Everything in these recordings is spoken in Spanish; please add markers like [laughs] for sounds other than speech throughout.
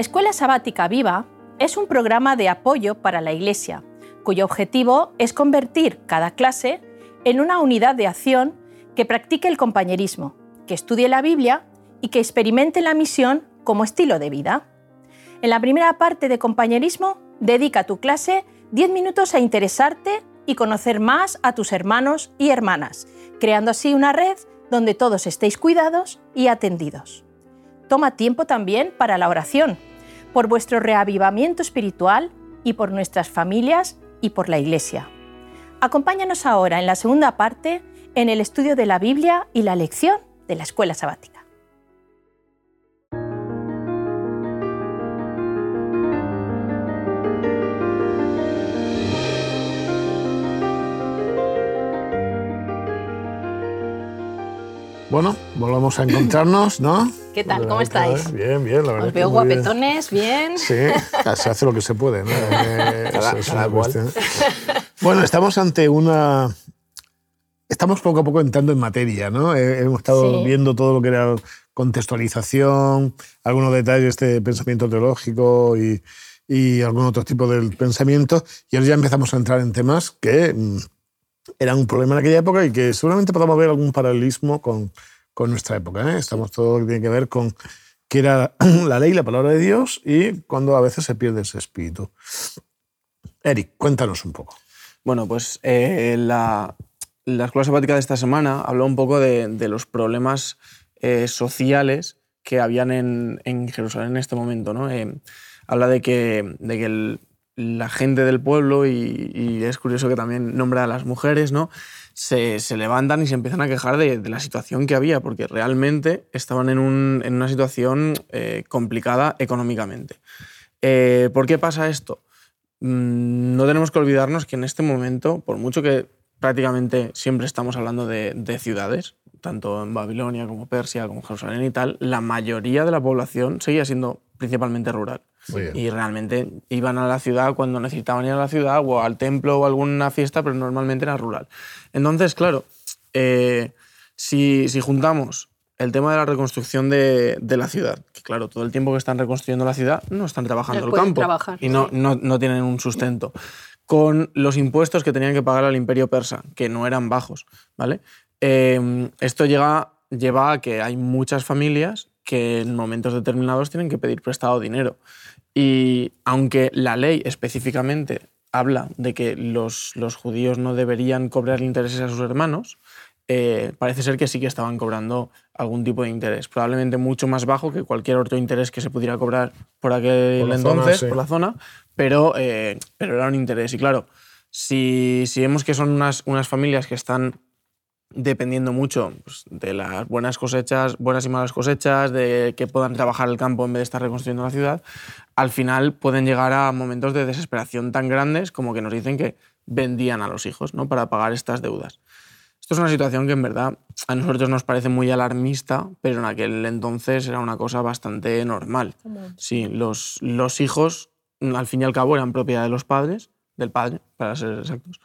Escuela Sabática Viva es un programa de apoyo para la Iglesia, cuyo objetivo es convertir cada clase en una unidad de acción que practique el compañerismo, que estudie la Biblia y que experimente la misión como estilo de vida. En la primera parte de compañerismo, dedica tu clase 10 minutos a interesarte y conocer más a tus hermanos y hermanas, creando así una red donde todos estéis cuidados y atendidos. Toma tiempo también para la oración, por vuestro reavivamiento espiritual y por nuestras familias y por la Iglesia. Acompáñanos ahora en la segunda parte en el estudio de la Biblia y la lección de la escuela sabática. Bueno, volvamos a encontrarnos, ¿no? ¿Qué tal? ¿Cómo estáis? Bien, bien, la verdad. Os veo guapetones, bien. Sí, [laughs] se hace lo que se puede, ¿no? es, una cuestión. Bueno, estamos ante una... Estamos poco a poco entrando en materia, ¿no? Hemos estado viendo todo lo que era contextualización, algunos detalles de pensamiento teológico y, y algún otro tipo de pensamiento, y ahora ya empezamos a entrar en temas que mm, era un problema en aquella época y que seguramente podamos ver algún paralelismo con, con nuestra época. ¿eh? Estamos todo lo que tiene que ver con qué era [clears throat] la ley, la palabra de Dios y cuando a veces se pierde ese espíritu. Eric, cuéntanos un poco. Bueno, pues eh, la, la, escuela sabática de esta semana habló un poco de, de los problemas eh, sociales que habían en, en, Jerusalén en este momento. ¿no? habla de que, de que el, la gente del pueblo, y, es curioso que también nombra a las mujeres, ¿no? Se, levantan y se empiezan a quejar de, la situación que había, porque realmente estaban en, una situación eh, complicada económicamente. Eh, ¿Por qué pasa esto? Mm, no tenemos que olvidarnos que en este momento, por mucho que prácticamente siempre estamos hablando de, de ciudades, tanto en Babilonia como Persia, como Jerusalén y tal, la mayoría de la población seguía siendo principalmente rural. Y realmente iban a la ciudad cuando necesitaban ir a la ciudad o al templo o alguna fiesta, pero normalmente era rural. Entonces, claro, eh, si, si, juntamos el tema de la reconstrucción de, de, la ciudad, que claro, todo el tiempo que están reconstruyendo la ciudad no están trabajando el campo y no, no, no, tienen un sustento, con los impuestos que tenían que pagar al imperio persa, que no eran bajos, ¿vale? Eh, esto lleva a que hay muchas familias que en momentos determinados tienen que pedir prestado dinero. Y aunque la ley específicamente habla de que los, los judíos no deberían cobrar intereses a sus hermanos, eh, parece ser que sí que estaban cobrando algún tipo de interés, probablemente mucho más bajo que cualquier otro interés que se pudiera cobrar por aquel entonces, por la zona, pero, eh, pero era un interés. Y claro, si, si vemos que son unas, unas familias que están dependiendo mucho pues, de las buenas cosechas, buenas y malas cosechas, de que puedan trabajar el campo en vez de estar reconstruyendo la ciudad, al final pueden llegar a momentos de desesperación tan grandes como que nos dicen que vendían a los hijos ¿no? para pagar estas deudas. Esto es una situación que en verdad a nosotros nos parece muy alarmista, pero en aquel entonces era una cosa bastante normal. Sí, los, los hijos al fin y al cabo eran propiedad de los padres del padre, para ser exactos.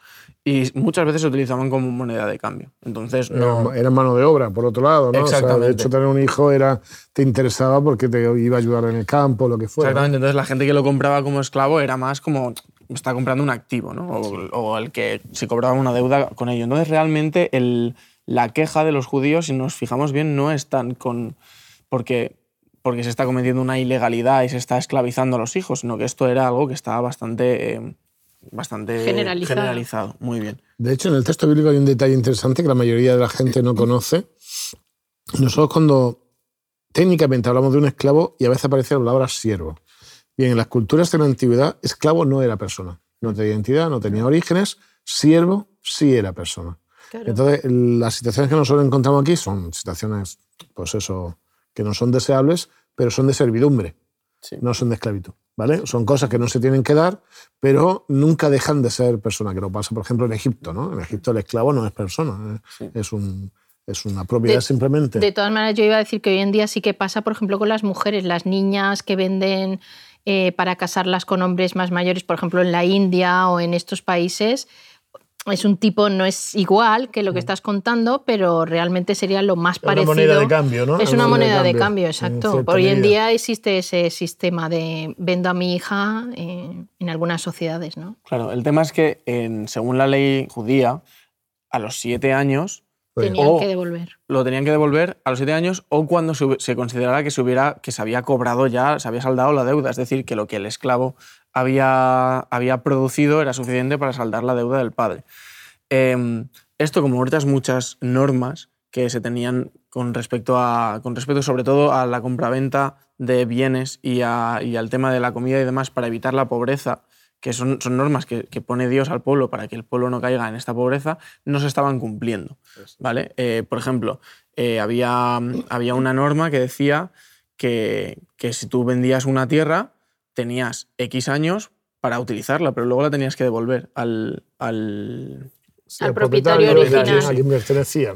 Y muchas veces se utilizaban como moneda de cambio. Entonces, no... Era mano de obra, por otro lado, ¿no? Exactamente. de hecho, tener un hijo era, te interesaba porque te iba a ayudar en el campo, lo que fuera. Exactamente. Entonces, la gente que lo compraba como esclavo era más como está comprando un activo, ¿no? O, el que se cobraba una deuda con ello. Entonces, realmente, el, la queja de los judíos, si nos fijamos bien, no es tan con... Porque porque se está cometiendo una ilegalidad y se está esclavizando a los hijos, sino que esto era algo que estaba bastante eh, bastante generalizado. Muy bien. De hecho, en el texto bíblico hay un detalle interesante que la mayoría de la gente no conoce. Nosotros cuando técnicamente hablamos de un esclavo y a veces aparece la palabra siervo. Bien, en las culturas de la antigüedad, esclavo no era persona. No tenía identidad, no tenía orígenes. Siervo sí era persona. Entonces, las situaciones que nosotros encontramos aquí son situaciones, pues eso, que no son deseables, pero son de servidumbre, no son de esclavitud. ¿Vale? Son cosas que no se tienen que dar, pero nunca dejan de ser persona, que lo pasa, por ejemplo, en Egipto, ¿no? En Egipto el esclavo no es persona, ¿eh? es, un, es una propiedad simplemente. De todas maneras, yo iba a decir que hoy en día sí que pasa, por ejemplo, con las mujeres, las niñas que venden eh, para casarlas con hombres más mayores, por ejemplo, en la India o en estos países, es un tipo, no es igual que lo que estás contando, pero realmente sería lo más parecido. Una moneda de cambio, ¿no? Es una moneda de cambio, exacto. cierta Hoy en día existe ese sistema de vendo a mi hija eh, en algunas sociedades, ¿no? Claro, el tema es que en- según la ley judía, a los siete años Tenían o- que devolver. lo tenían que devolver a los siete años o cuando se, considerara que se, hubiera, que se había cobrado ya, se había saldado la deuda. Es decir, que lo que el esclavo había, había producido era suficiente para saldar la deuda del padre. Em, esto, como otras muchas normas que se tenían con respecto, a, con respecto sobre todo a la compraventa de bienes y, a- y al tema de la comida y demás para evitar la pobreza, que son, son normas que, que pone Dios al pueblo para que el pueblo no caiga en esta pobreza, no se estaban cumpliendo. ¿vale? Eh, por ejemplo, eh, había, había una norma que decía que, que si tú vendías una tierra, tenías X años para utilizarla, pero luego la tenías que devolver al, al, sí, al propietario original,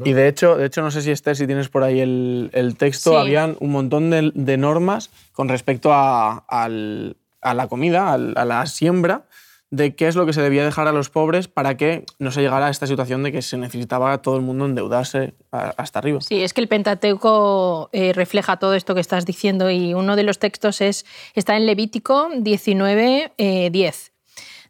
y de hecho, de hecho, no sé si Esther, si tienes por ahí el, el texto, Sí. habían un montón de, de normas con respecto a, al- a la comida, a la siembra, de qué es lo que se debía dejar a los pobres para que no se llegara a esta situación de que se necesitaba todo el mundo endeudarse a- hasta arriba. Sí, es que el Pentateuco eh, refleja todo esto que estás diciendo y uno de los textos es, está en Levítico 19, eh, 10.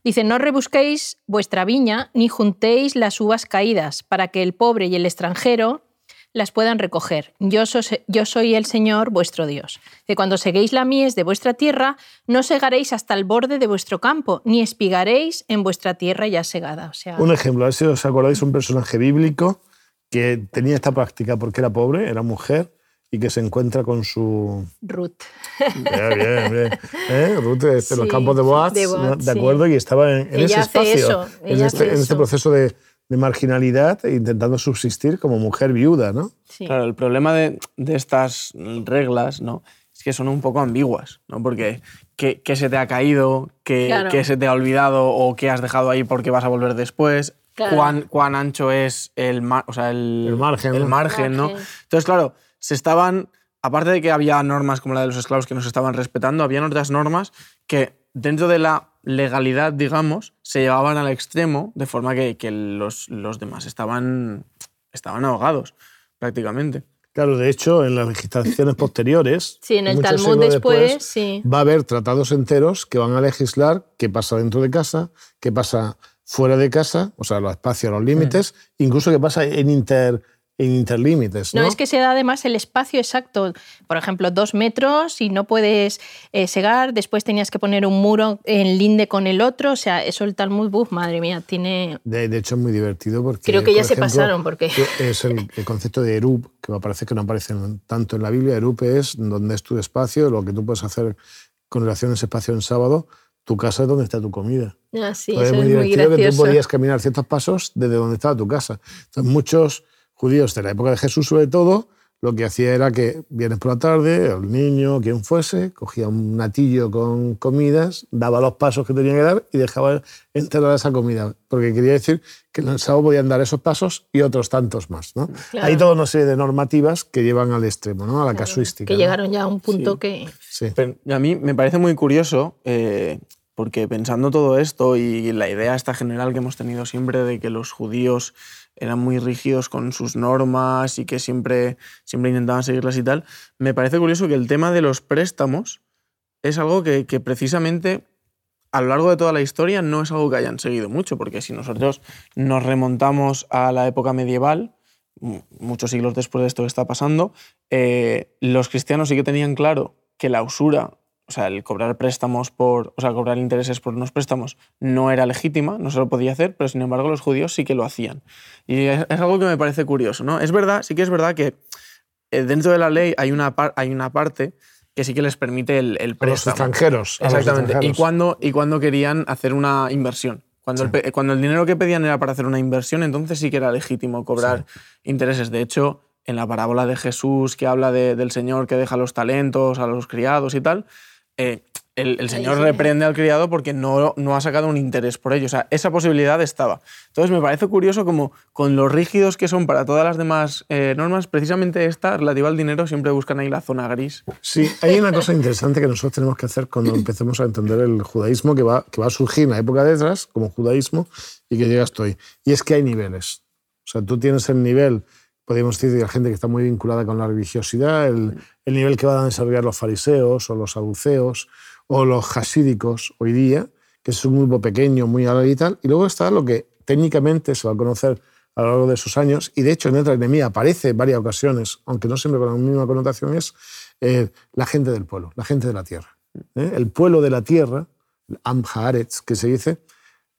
Dice, no rebusquéis vuestra viña ni juntéis las uvas caídas para que el pobre y el extranjero las puedan recoger. Yo, sos- yo soy el Señor vuestro Dios. Que cuando seguéis la mies de vuestra tierra, no segaréis hasta el borde de vuestro campo, ni espigaréis en vuestra tierra ya segada. O sea, Un ejemplo, a ver si os acordáis, un personaje bíblico que tenía esta práctica porque era pobre, era mujer, y que se encuentra con su... Ruth. Bien, [laughs] bien, bien. ¿Eh? Ruth, este, en los campos de Boaz, de Boaz, ¿no? sí. acuerdo, y estaba en, ese espacio, eso, en, este, en este eso. proceso de, de marginalidad, e intentando subsistir como mujer viuda, ¿no? Sí. Claro, el problema de, de estas reglas ¿no? es que son un poco ambiguas, ¿no? porque ¿qué, qué se te ha caído? ¿Qué, Claro. qué se te ha olvidado? ¿O qué has dejado ahí porque vas a volver después? Claro. ¿Cuán, cuán ancho es el, mar- o sea, el, El margen, el ¿no? margen, ¿no? Margen. Entonces, claro, se estaban, aparte de que había normas como la de los esclavos que no se estaban respetando, habían otras normas que dentro de la legalidad, digamos, se llevaban al extremo de forma que, que los, los demás estaban, estaban ahogados prácticamente. Claro, de hecho, en las legislaciones posteriores, Sí, en el Talmud después, sí. va a haber tratados enteros que van a legislar qué pasa dentro de casa, qué pasa fuera de casa, o sea, los espacios, los límites, incluso qué pasa en, inter, en interlímites. ¿no? No, es que se da además el espacio exacto. Por ejemplo, dos metros y no puedes eh, segar. Después tenías que poner un muro en linde con el otro. O sea, eso el Talmud, buf, madre mía, tiene. De, de hecho, es muy divertido porque. Creo que ya por se ejemplo, pasaron, porque- que Es el, el concepto de Erub, que me parece que no aparece tanto en la Biblia. Erub es donde es tu espacio, lo que tú puedes hacer con relación a ese espacio en sábado. Tu casa es donde está tu comida. Ah, sí, Entonces, eso es muy es muy divertido que tú podías caminar ciertos pasos desde donde estaba tu casa. Entonces, muchos judíos de la época de Jesús, sobre todo, lo que hacía era que vienes por la tarde, el niño, quien fuese, cogía un natillo con comidas, daba los pasos que tenía que dar y dejaba enterrar esa comida. Porque quería decir que en el sábado podían dar esos pasos y otros tantos más. ¿no? Claro. Hay toda una serie de normativas que llevan al extremo, ¿no? a la casuística. Que ¿no? llegaron ya a un punto Sí. que. Sí. Pero a mí me parece muy curioso, eh, porque pensando todo esto y la idea esta general que hemos tenido siempre de que los judíos eran muy rígidos con sus normas y que siempre, siempre intentaban seguirlas y tal, me parece curioso que el tema de los préstamos es algo que, que precisamente a lo largo de toda la historia no es algo que hayan seguido mucho, porque si nosotros nos remontamos a la época medieval, mu- muchos siglos después de esto que está pasando, eh, los cristianos sí que tenían claro que la usura, o sea, el cobrar préstamos por, o sea, cobrar intereses por unos préstamos no era legítima, no se lo podía hacer, pero sin embargo los judíos sí que lo hacían. Y es, es algo que me parece curioso, ¿no? Es verdad, sí que es verdad que eh, dentro de la ley hay una, par- hay una parte que sí que les permite el, el A los préstamo. extranjeros. a los Exactamente. Y cuando, y cuando querían hacer una inversión. Cuando, el, cuando el dinero que pedían era para hacer una inversión, entonces sí que era legítimo cobrar intereses. De hecho, en la parábola de Jesús que habla de- del Señor que deja los talentos a los criados y tal, eh, el, el Señor reprende al criado porque no, no ha sacado un interés por ello. O sea, esa posibilidad estaba. Entonces me parece curioso como con los rígidos que son para todas las demás eh, normas, precisamente esta, relativa al dinero, siempre buscan ahí la zona gris. Sí, hay una cosa interesante que nosotros tenemos que hacer cuando [laughs] empecemos a entender el judaísmo que va, que va a surgir en la época de atrás como judaísmo y que llega hasta hoy. Y es que hay niveles. O sea, tú tienes el nivel podríamos decir, de la gente que está muy vinculada con la religiosidad, el, el, nivel que van a desarrollar los fariseos o los saduceos o los hasídicos hoy día, que es un grupo pequeño, muy alto y tal. Y luego está lo que técnicamente se va a conocer a lo largo de esos años, y de hecho en otra enemiga aparece en varias ocasiones, aunque no siempre con la misma connotación, es eh, la gente del pueblo, la gente de la tierra. ¿eh? El pueblo de la tierra, Am Haaretz, que se dice,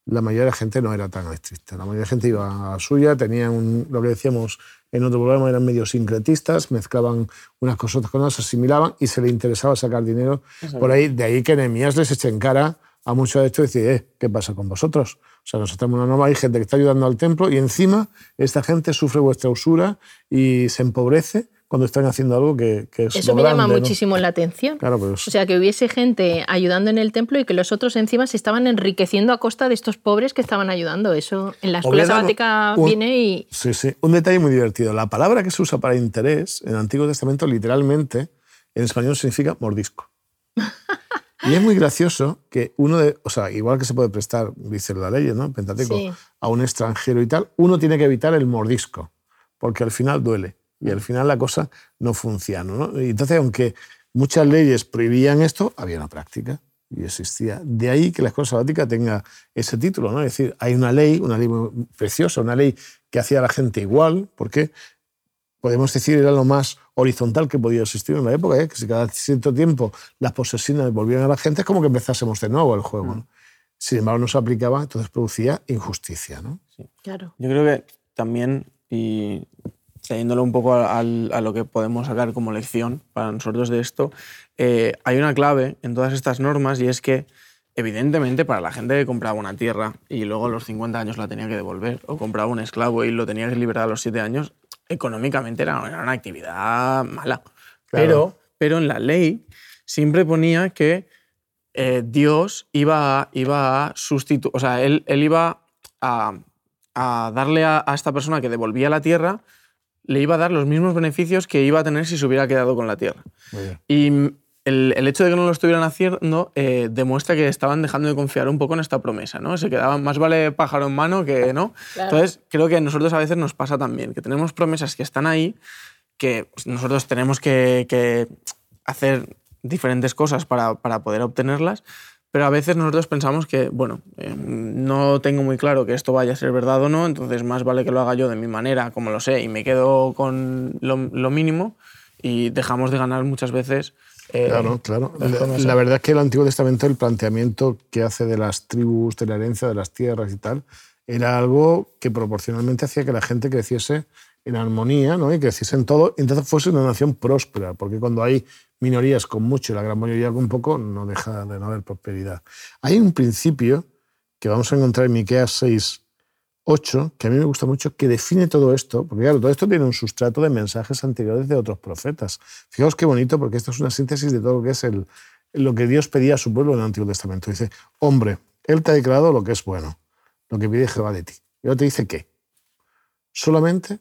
la mayoría de la gente no era tan estricta. La mayoría de la gente iba a suya, tenían lo que decíamos en otro programa, eran medio sincretistas, mezclaban unas cosas con otras, asimilaban y se le interesaba sacar dinero por ahí. De ahí que Nehemías les eche en cara a muchos de estos y decir, eh, ¿qué pasa con vosotros? O sea, nosotros tenemos una norma, hay gente que está ayudando al templo y encima esta gente sufre vuestra usura y se empobrece cuando están haciendo algo que, que es Eso me grande, llama ¿no? muchísimo la atención. Claro, pues, O sea, que hubiese gente ayudando en el templo y que los otros encima se estaban enriqueciendo a costa de estos pobres que estaban ayudando. Eso en la escuela sabática un- viene y... Sí, sí. Un detalle muy divertido. La palabra que se usa para interés en el Antiguo Testamento, literalmente, en español significa mordisco. [laughs] Y es muy gracioso que uno de. O sea, igual que se puede prestar, dice la ley, ¿no? Pentateuco, Sí. a un extranjero y tal, uno tiene que evitar el mordisco, porque al final duele. Y al final la cosa no funciona. ¿no? Y entonces, aunque muchas leyes prohibían esto, había una práctica y existía. De ahí que la escuela sabática tenga ese título, ¿no? Es decir, hay una ley, una ley preciosa, una ley que hacía a la gente igual, porque podemos decir era lo más horizontal que podía existir en la época, ¿eh? que si cada cierto tiempo las posesiones volvían a la gente, es como que empezásemos de nuevo el juego. ¿no? Sin embargo, no se aplicaba, entonces producía injusticia. ¿no? Claro. Yo creo que también, y trayéndolo un poco a, al- a lo que podemos sacar como lección para nosotros de esto, eh, hay una clave en todas estas normas y es que, evidentemente, para la gente que compraba una tierra y luego a los 50 años la tenía que devolver, o compraba un esclavo y lo tenía que liberar a los 7 años, económicamente era, era una actividad mala. Claro. Pero, pero en la ley siempre ponía que eh, Dios iba a, iba a sustituir, o sea, él, él iba a, a darle a, a esta persona que devolvía la tierra, le iba a dar los mismos beneficios que iba a tener si se hubiera quedado con la tierra. Y el, el hecho de que no lo estuvieran haciendo eh, demuestra que estaban dejando de confiar un poco en esta promesa, ¿no? Se quedaban, más vale pájaro en mano que no. Claro. Entonces, creo que a nosotros a veces nos pasa también, que tenemos promesas que están ahí, que nosotros tenemos que, que hacer diferentes cosas para, para poder obtenerlas, pero a veces nosotros pensamos que, bueno, eh, no tengo muy claro que esto vaya a ser verdad o no, entonces más vale que lo haga yo de mi manera, como lo sé, y me quedo con lo, lo mínimo y dejamos de ganar muchas veces. eh, Claro, claro. La, la verdad es que el Antiguo Testamento, el planteamiento que hace de las tribus, de la herencia de las tierras y tal, era algo que proporcionalmente hacía que la gente creciese en armonía ¿no? y creciese en todo, y entonces fuese una nación próspera, porque cuando hay minorías con mucho y la gran mayoría con poco, no deja de no haber prosperidad. Hay un principio que vamos a encontrar en Miqueas 6, 8, que a mí me gusta mucho, que define todo esto, porque claro, todo esto tiene un sustrato de mensajes anteriores de otros profetas. Fijaos qué bonito, porque esto es una síntesis de todo lo que es el, lo que Dios pedía a su pueblo en el Antiguo Testamento. Dice, hombre, Él te ha declarado lo que es bueno, lo que pide Jehová de ti. Y ahora te dice qué. Solamente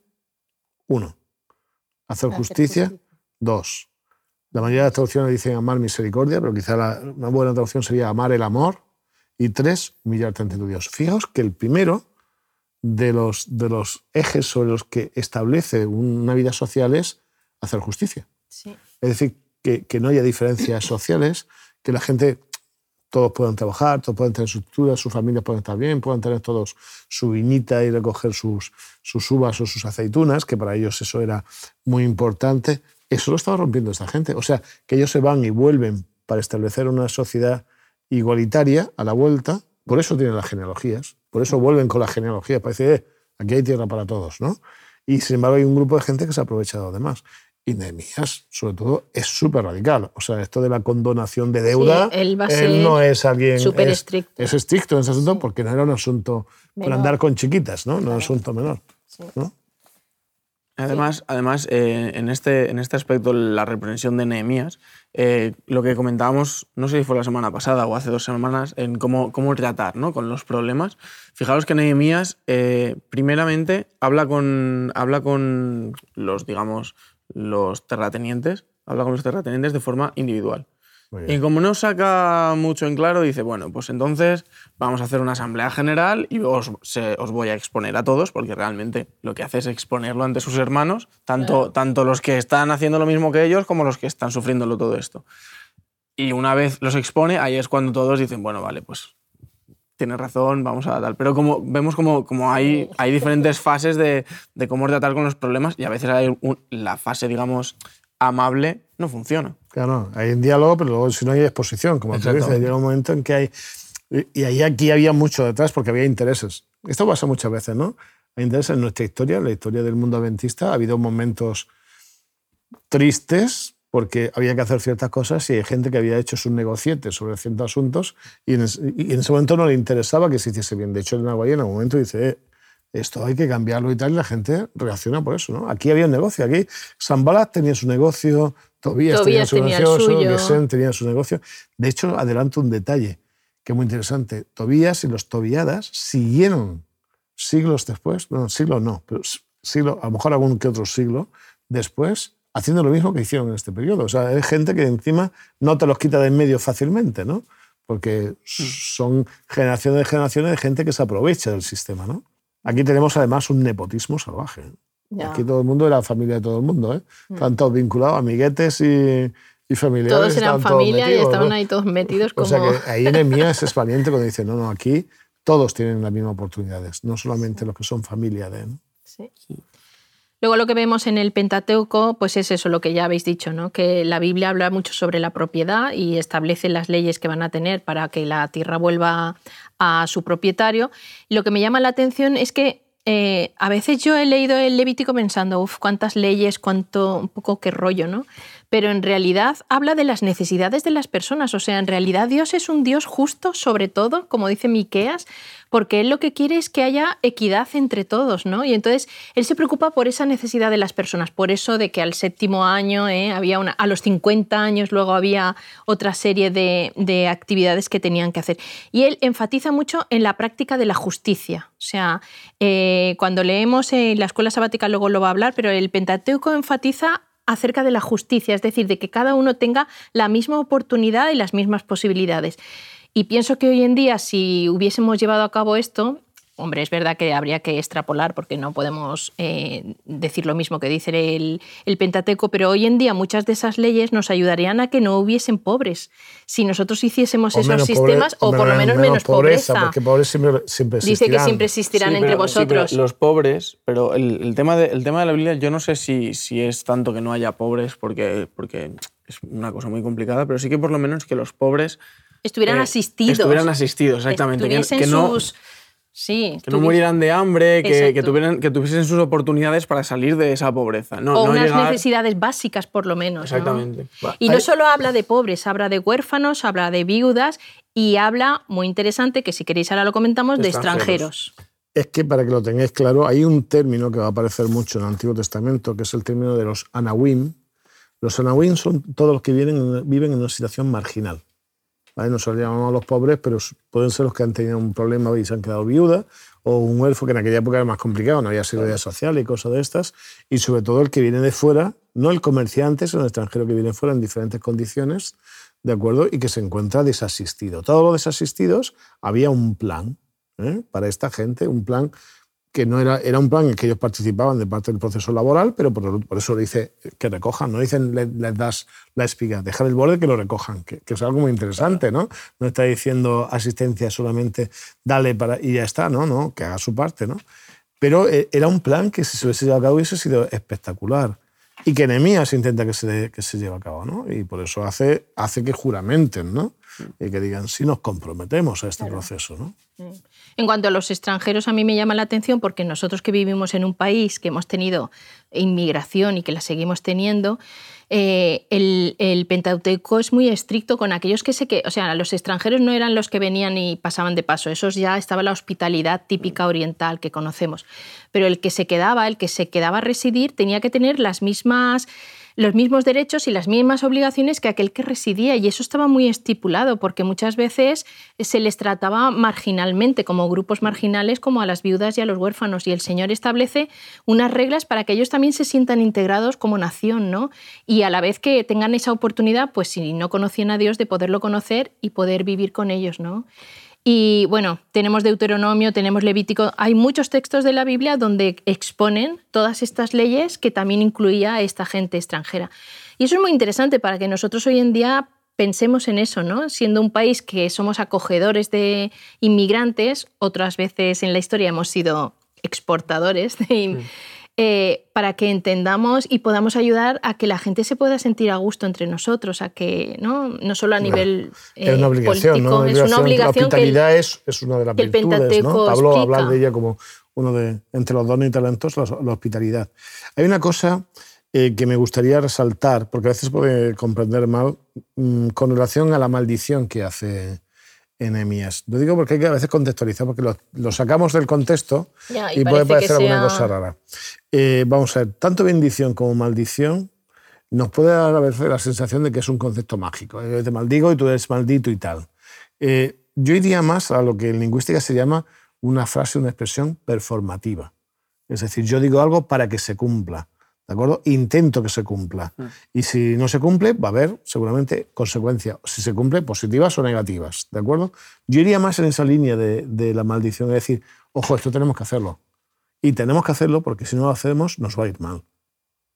uno, hacer justicia. Dos, la mayoría de las traducciones dicen amar misericordia, pero quizá la, una buena traducción sería amar el amor. Y tres, humillarte ante tu Dios. Fijaos que el primero de los, de los ejes sobre los que establece una vida social es hacer justicia. Sí. Es decir, que, que no haya diferencias sociales, que la gente, todos puedan trabajar, todos puedan tener su estructura, sus familias pueden estar bien, puedan tener todos su viñita y recoger sus, sus uvas o sus aceitunas, que para ellos eso era muy importante. Eso lo estaba rompiendo esta gente. O sea, que ellos se van y vuelven para establecer una sociedad igualitaria a la vuelta. Por eso tienen las genealogías. Por eso vuelven con las genealogías. Para decir, eh, aquí hay tierra para todos, ¿no? Y sin embargo hay un grupo de gente que se ha aprovechado además. Y Nehemías, sobre todo, es súper radical. O sea, esto de la condonación de deuda, él va a ser no es alguien... súper es- estricto. Es estricto en ese asunto porque no era un asunto para Menor. andar con chiquitas, ¿no? No era un asunto menor. Sí. ¿no? Además, además eh, en, este, en este aspecto, la reprensión de Nehemías eh, lo que comentábamos, no sé si fue la semana pasada o hace dos semanas, en cómo, cómo tratar ¿no? con los problemas. Fijaros que Nehemías, eh, primeramente, habla con, habla con los, digamos, los terratenientes, habla con los terratenientes de forma individual. Y como no saca mucho en claro, dice, bueno, pues entonces vamos a hacer una asamblea general y os, os voy a exponer a todos, porque realmente lo que hace es exponerlo ante sus hermanos, tanto, tanto los que están haciendo lo mismo que ellos como los que están sufriéndolo todo esto. Y una vez los expone, ahí es cuando todos dicen, bueno, vale, pues tienes razón, vamos a tal. Pero como, vemos como, como hay, hay diferentes [laughs] fases de, de cómo tratar con los problemas y a veces hay la fase, digamos, amable no funciona. Claro, hay un diálogo, pero luego si no hay exposición, como tú dices, llega un momento en que hay... Y ahí aquí había mucho detrás porque había intereses. Esto pasa muchas veces, ¿no? Hay intereses en nuestra historia, en la historia del mundo adventista. Ha habido momentos tristes porque había que hacer ciertas cosas y hay gente que había hecho sus negocietes sobre ciertos asuntos y en, ese, momento no le interesaba que se hiciese bien. De hecho, el Nahuayé en algún momento dice, eh, esto hay que cambiarlo y tal, y la gente reacciona por eso. ¿no? Aquí había un negocio, aquí Sambalat tenía su negocio, Tobías, tenía su negocio, tenía su negocio. De hecho, adelanto un detalle que es muy interesante. Tobías y los Tobiadas siguieron siglos después, bueno, siglos no, pero siglo, a lo mejor algún que otro siglo después, haciendo lo mismo que hicieron en este periodo. O sea, hay gente que encima no te los quita de en medio fácilmente, ¿no? Porque son generaciones de generaciones de gente que se aprovecha del sistema, ¿no? Aquí tenemos además un nepotismo salvaje. Aquí todo el mundo era familia de todo el mundo, ¿eh? Mm. Están todos vinculados, amiguetes y, y familiares. Todos eran familia y estaban ahí todos metidos como... [laughs] O sea que ahí Enemías es valiente cuando dice, no, no, aquí todos tienen las mismas oportunidades, no solamente los que son familia de... ¿no? Sí. Luego lo que vemos en el Pentateuco, pues es eso, lo que ya habéis dicho, ¿no? que la Biblia habla mucho sobre la propiedad y establece las leyes que van a tener para que la tierra vuelva a su propietario. lo que me llama la atención es que eh, a veces yo he leído el Levítico pensando, uff, cuántas leyes, cuánto, un poco qué rollo, ¿no? Pero en realidad habla de las necesidades de las personas. O sea, en realidad Dios es un Dios justo, sobre todo, como dice Miqueas, porque Él lo que quiere es que haya equidad entre todos, ¿no? Y entonces Él se preocupa por esa necesidad de las personas, por eso de que al séptimo año ¿eh? había una, a los 50 años luego había otra serie de, actividades que tenían que hacer. Y Él enfatiza mucho en la práctica de la justicia. O sea, eh, cuando leemos en la escuela sabática luego lo va a hablar, pero el Pentateuco enfatiza acerca de la justicia, es decir, de que cada uno tenga la misma oportunidad y las mismas posibilidades. Y pienso que hoy en día, si hubiésemos llevado a cabo esto, Hombre, es verdad que habría que extrapolar porque no podemos eh, decir lo mismo que dice el, Pentateuco, pero hoy en día muchas de esas leyes nos ayudarían a que no hubiesen pobres. Si nosotros hiciésemos esos sistemas, o, por lo menos menos, pobreza. Porque pobres siempre, siempre Dice que siempre existirán entre vosotros. los pobres, pero el, tema de, el tema de la Biblia, yo no sé si, si es tanto que no haya pobres, porque, porque es una cosa muy complicada, pero sí que por lo menos que los pobres... Estuvieran eh, asistidos. Estuvieran asistidos, exactamente. Que, no, Sí, que no murieran de hambre, que, tuvieran, que tuviesen sus oportunidades para salir de esa pobreza. No, o unas necesidades básicas, por lo menos. Exactamente. Y no solo habla de pobres, habla de huérfanos, habla de viudas y habla, muy interesante, que si queréis ahora lo comentamos, de, extranjeros. Es que para que lo tengáis claro, hay un término que va a aparecer mucho en el Antiguo Testamento, que es el término de los anawim. Los anawim son todos los que viven, viven en una situación marginal. ¿Vale? Nosotros llamamos a los pobres, pero pueden ser los que han tenido un problema y se han quedado viudas, o un huérfano que en aquella época era más complicado, no había seguridad social y cosas de estas, y sobre todo el que viene de fuera, no el comerciante, sino el extranjero que viene de fuera en diferentes condiciones, ¿de acuerdo? Y que se encuentra desasistido. Todos los desasistidos había un plan ¿eh? para esta gente, un plan que no era, era un plan en que ellos participaban de parte del proceso laboral, pero por, por eso dice que recojan, no dicen les, das la espiga, dejar el borde que lo recojan, que, es algo muy interesante, ¿no? No está diciendo asistencia solamente dale para y ya está, ¿no? no que haga su parte, ¿no? Pero eh, era un plan que si se hubiese llevado a cabo hubiese sido espectacular y que Nehemías intenta que se, que se lleve a cabo, ¿no? Y por eso hace, hace que juramenten, ¿no? Y que digan, sí nos comprometemos a este proceso, ¿no? En cuanto a los extranjeros, a mí me llama la atención porque nosotros que vivimos en un país que hemos tenido inmigración y que la seguimos teniendo, eh, el, el, Pentateuco es muy estricto con aquellos que se que, o sea, los extranjeros no eran los que venían y pasaban de paso, esos ya estaba la hospitalidad típica oriental que conocemos, pero el que se quedaba, el que se quedaba a residir, tenía que tener las mismas los mismos derechos y las mismas obligaciones que aquel que residía. Y eso estaba muy estipulado, porque muchas veces se les trataba marginalmente, como grupos marginales, como a las viudas y a los huérfanos. Y el Señor establece unas reglas para que ellos también se sientan integrados como nación, ¿no? Y a la vez que tengan esa oportunidad, pues si no conocían a Dios, de poderlo conocer y poder vivir con ellos, ¿no? Y bueno, tenemos Deuteronomio, tenemos Levítico, hay muchos textos de la Biblia donde exponen todas estas leyes que también incluía a esta gente extranjera. Y eso es muy interesante para que nosotros hoy en día pensemos en eso, ¿no? Siendo un país que somos acogedores de inmigrantes, otras veces en la historia hemos sido exportadores de, eh, para que entendamos y podamos ayudar a que la gente se pueda sentir a gusto entre nosotros, a que no, no solo a nivel es una obligación, político, ¿no? es una obligación La hospitalidad es, es una de las virtudes, ¿no? Pablo explica. habla de ella como uno de entre los dones y talentos, la, la hospitalidad. Hay una cosa eh, que me gustaría resaltar, porque a veces puede comprender mal, mm, con relación a la maldición que hace Enemías. Lo digo porque hay que a veces contextualizar, porque lo, lo sacamos del contexto Ya, y y, puede parecer alguna sea- cosa rara. Eh, vamos a ver, tanto bendición como maldición nos puede dar a veces la sensación de que es un concepto mágico. Yo te maldigo y tú eres maldito y tal. Eh, yo iría más a lo que en lingüística se llama una frase, una expresión performativa. Es decir, yo digo algo para que se cumpla. ¿De acuerdo? Intento que se cumpla. Y si no se cumple, va a haber seguramente consecuencias. Si se cumple, positivas o negativas. ¿De acuerdo? Yo iría más en esa línea de, de la maldición, es decir, ojo, esto tenemos que hacerlo. Y tenemos que hacerlo porque si no lo hacemos, nos va a ir mal.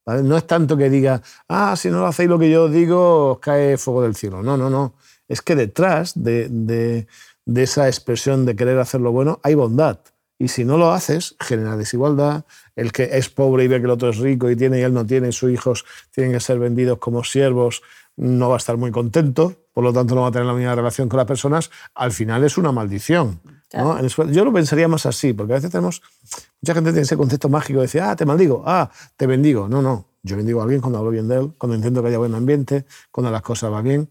¿vale? No es tanto que diga, ah, si no lo hacéis lo que yo digo, os cae fuego del cielo. No, no, no. Es que detrás de, de- de esa expresión de querer hacer lo bueno hay bondad. Y si no lo haces, genera desigualdad. El que es pobre y ve que el otro es rico y tiene y él no tiene, y sus hijos tienen que ser vendidos como siervos, no va a estar muy contento, por lo tanto no va a tener la misma relación con las personas. Al final es una maldición. eso- Yo lo pensaría más así, porque a veces tenemos, mucha gente tiene ese concepto mágico de decir, ah, te maldigo, ah, te bendigo. No, no, yo bendigo a alguien cuando hablo bien de él, cuando intento que haya buen ambiente, cuando las cosas van bien.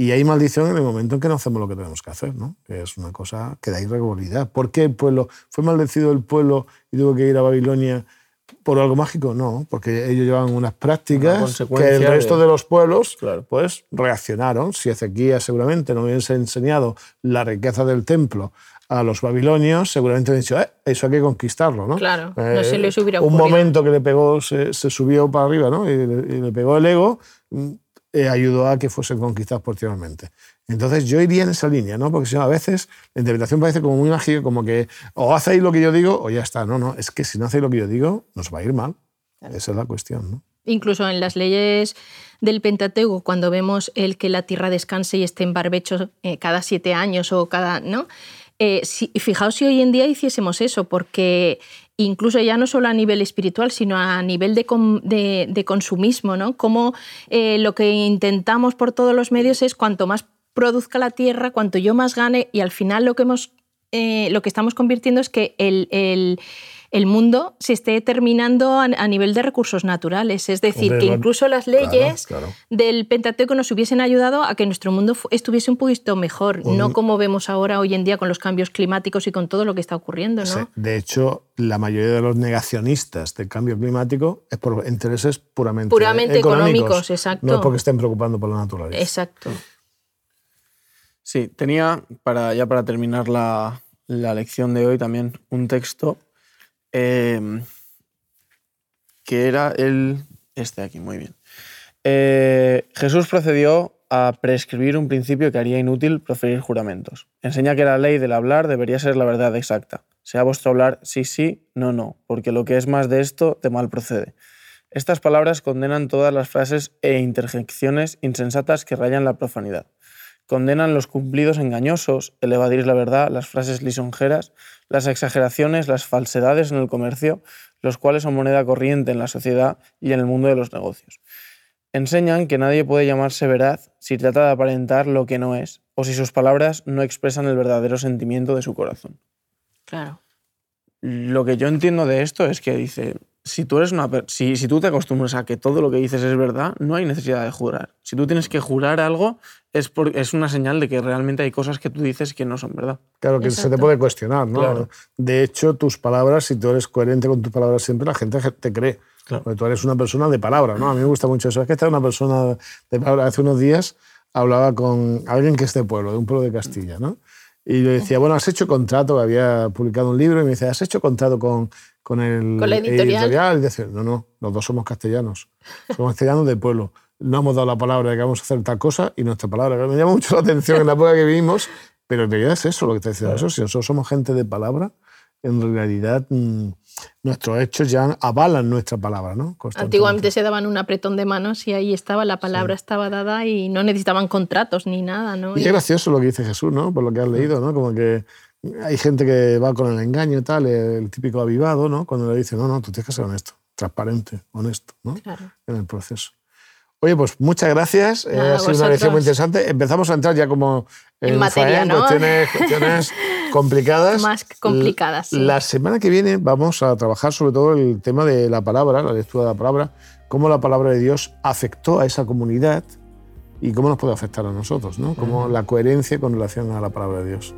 Y hay maldición en el momento en que no hacemos lo que tenemos que hacer, ¿no? que es una cosa que da irregularidad. ¿Por qué el pueblo? ¿Fue maldecido el pueblo y tuvo que ir a Babilonia por algo mágico? No, porque ellos llevaban unas Una prácticas que el resto de- de los pueblos Claro. pues reaccionaron. Si Ezequías seguramente no hubiese enseñado la riqueza del templo a los babilonios, seguramente hubiesen dicho, eh, eso hay que conquistarlo, ¿no? Eh, Claro, no se les hubiera Un ocurrido. momento que le pegó, se, se subió para arriba, ¿no? Y, le- y le pegó el ego, eh, ayudó a que fuesen conquistados posteriormente. Entonces yo iría en esa línea, ¿no? Porque si no, a veces la interpretación parece como muy mágica, como que o hacéis lo que yo digo o ya está. No, no, es que si no hacéis lo que yo digo, nos va a ir mal. Esa es la cuestión, ¿no? Incluso en las leyes del Pentateuco, cuando vemos el que la tierra descanse y esté en barbecho eh, cada siete años o cada. ¿no? Eh, si- fijaos si hoy en día hiciésemos eso, porque incluso ya no solo a nivel espiritual, sino a nivel de, com- de- consumismo, ¿no? Como eh, lo que intentamos por todos los medios es cuanto más produzca la tierra, cuanto yo más gane, y al final lo que hemos eh, lo que estamos convirtiendo es que el- el mundo se esté terminando a, nivel de recursos naturales. Es decir, Hombre, que incluso las leyes claro. del Pentateuco nos hubiesen ayudado a que nuestro mundo estuviese un poquito mejor, no como vemos ahora hoy en día con los cambios climáticos y con todo lo que está ocurriendo. ¿no? Sí. De hecho, la mayoría de los negacionistas del cambio climático es por intereses puramente, Puramente económicos, exacto. No es porque estén preocupando por la naturaleza. Exacto. Sí, tenía, para, ya para terminar la, la lección de hoy, también un texto eh, que era el. Este aquí, muy bien. Eh, Jesús procedió a prescribir un principio que haría inútil proferir juramentos. Enseña que la ley del hablar debería ser la verdad exacta. Sea vuestro hablar sí, sí, no, no, porque lo que es más de esto, de mal procede. Estas palabras condenan todas las frases e interjecciones insensatas que rayan la profanidad condenan los cumplidos engañosos, el evadir la verdad, las frases lisonjeras, las exageraciones, las falsedades en el comercio, los cuales son moneda corriente en la sociedad y en el mundo de los negocios. Enseñan que nadie puede llamarse veraz si trata de aparentar lo que no es o si sus palabras no expresan el verdadero sentimiento de su corazón. Claro. Lo que yo entiendo de esto es que dice, si tú, eres una, si, si tú te acostumbras a que todo lo que dices es verdad, no hay necesidad de jurar. Si tú tienes que jurar algo, es, por- es una señal de que realmente hay cosas que tú dices que no son verdad. Claro que se te Exacto. puede cuestionar, ¿no? Claro. De hecho, tus palabras, si tú eres coherente con tus palabras siempre, la gente te cree. Porque tú eres una persona de palabra, ¿no? A mí me gusta mucho eso. Es que esta es una persona de palabra. Hace unos días hablaba con alguien que es de pueblo, de un pueblo de Castilla, ¿no? Y le decía, bueno, has hecho contrato, había publicado un libro, y me dice, ¿has hecho contrato con, con el ¿Con la editorial? Y decía, no, no, los dos somos castellanos. Somos castellanos de pueblo. No hemos dado la palabra de que vamos a hacer tal cosa y nuestra palabra. Me llama mucho la atención en la época que vivimos, pero en realidad es eso lo que te decía. Eso, si nosotros somos gente de palabra, en realidad mm, nuestros hechos ya avalan nuestra palabra, ¿no? Antiguamente se daban un apretón de manos y ahí estaba, la palabra estaba dada y no necesitaban contratos ni nada, ¿no? Y es gracioso lo que dice Jesús, ¿no? Por lo que has leído, ¿no? Como que hay gente que va con el engaño y tal, el típico avivado, ¿no? Cuando le dice, no, no, tú tienes que ser honesto, transparente, honesto, ¿no? En el proceso. Oye, pues muchas gracias. Eh, ha sido una lección muy interesante. Empezamos a entrar ya como en, materia, ¿no? cuestiones, [laughs] complicadas. Más complicadas. Sí. La semana que viene vamos a trabajar sobre todo el tema de la palabra, la lectura de la palabra, cómo la palabra de Dios afectó a esa comunidad y cómo nos puede afectar a nosotros, ¿no? Cómo la coherencia con relación a la palabra de Dios.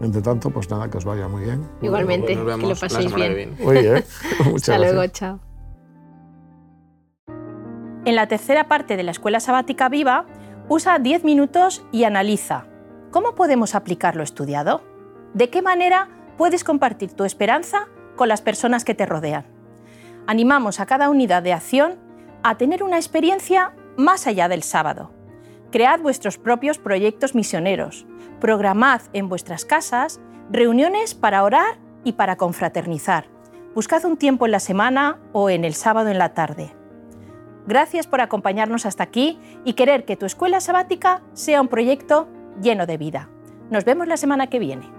Entre tanto, pues nada, que os vaya muy bien. Igualmente, que lo paséis bien. Muy bien. [laughs] Muchas Hasta luego, chao. En la tercera parte de la Escuela Sabática Viva, usa 10 minutos y analiza cómo podemos aplicar lo estudiado. ¿De qué manera puedes compartir tu esperanza con las personas que te rodean? Animamos a cada unidad de acción a tener una experiencia más allá del sábado. Cread vuestros propios proyectos misioneros. Programad en vuestras casas reuniones para orar y para confraternizar. Buscad un tiempo en la semana o en el sábado en la tarde. Gracias por acompañarnos hasta aquí y querer que tu escuela sabática sea un proyecto lleno de vida. Nos vemos la semana que viene.